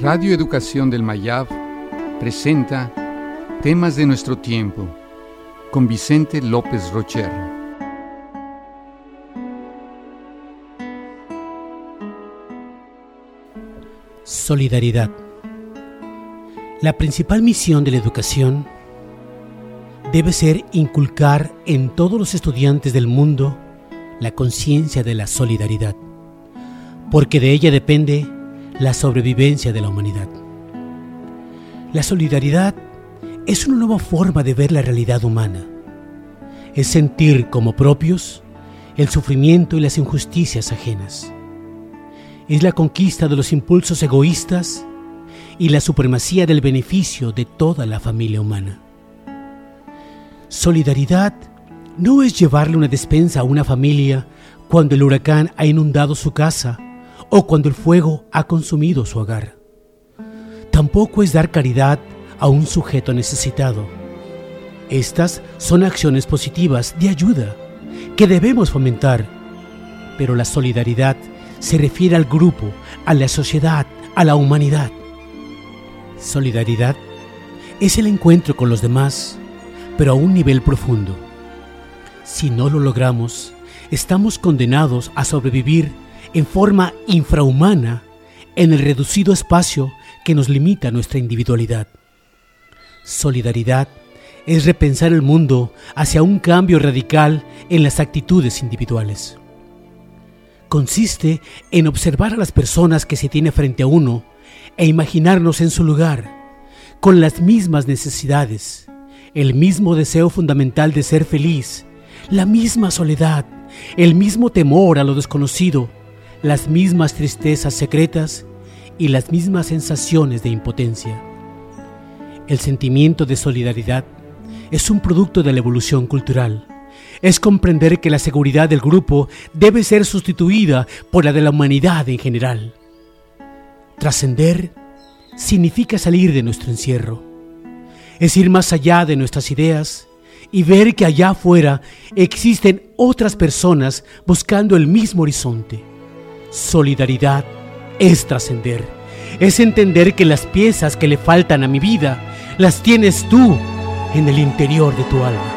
Radio Educación del Mayab presenta Temas de nuestro tiempo con Vicente López Rocher. Solidaridad. La principal misión de la educación debe ser inculcar en todos los estudiantes del mundo la conciencia de la solidaridad, porque de ella depende la sobrevivencia de la humanidad. La solidaridad es una nueva forma de ver la realidad humana. Es sentir como propios el sufrimiento y las injusticias ajenas. Es la conquista de los impulsos egoístas y la supremacía del beneficio de toda la familia humana. Solidaridad no es llevarle una despensa a una familia cuando el huracán ha inundado su casa o cuando el fuego ha consumido su hogar. Tampoco es dar caridad a un sujeto necesitado. Estas son acciones positivas de ayuda que debemos fomentar, pero la solidaridad se refiere al grupo, a la sociedad, a la humanidad. Solidaridad es el encuentro con los demás, pero a un nivel profundo. Si no lo logramos, estamos condenados a sobrevivir en forma infrahumana en el reducido espacio que nos limita nuestra individualidad. Solidaridad es repensar el mundo hacia un cambio radical en las actitudes individuales. Consiste en observar a las personas que se tiene frente a uno e imaginarnos en su lugar, con las mismas necesidades, el mismo deseo fundamental de ser feliz, la misma soledad, el mismo temor a lo desconocido, las mismas tristezas secretas y las mismas sensaciones de impotencia. El sentimiento de solidaridad es un producto de la evolución cultural. Es comprender que la seguridad del grupo debe ser sustituida por la de la humanidad en general. Trascender significa salir de nuestro encierro. Es ir más allá de nuestras ideas y ver que allá afuera existen otras personas buscando el mismo horizonte. Solidaridad es trascender, es entender que las piezas que le faltan a mi vida las tienes tú en el interior de tu alma.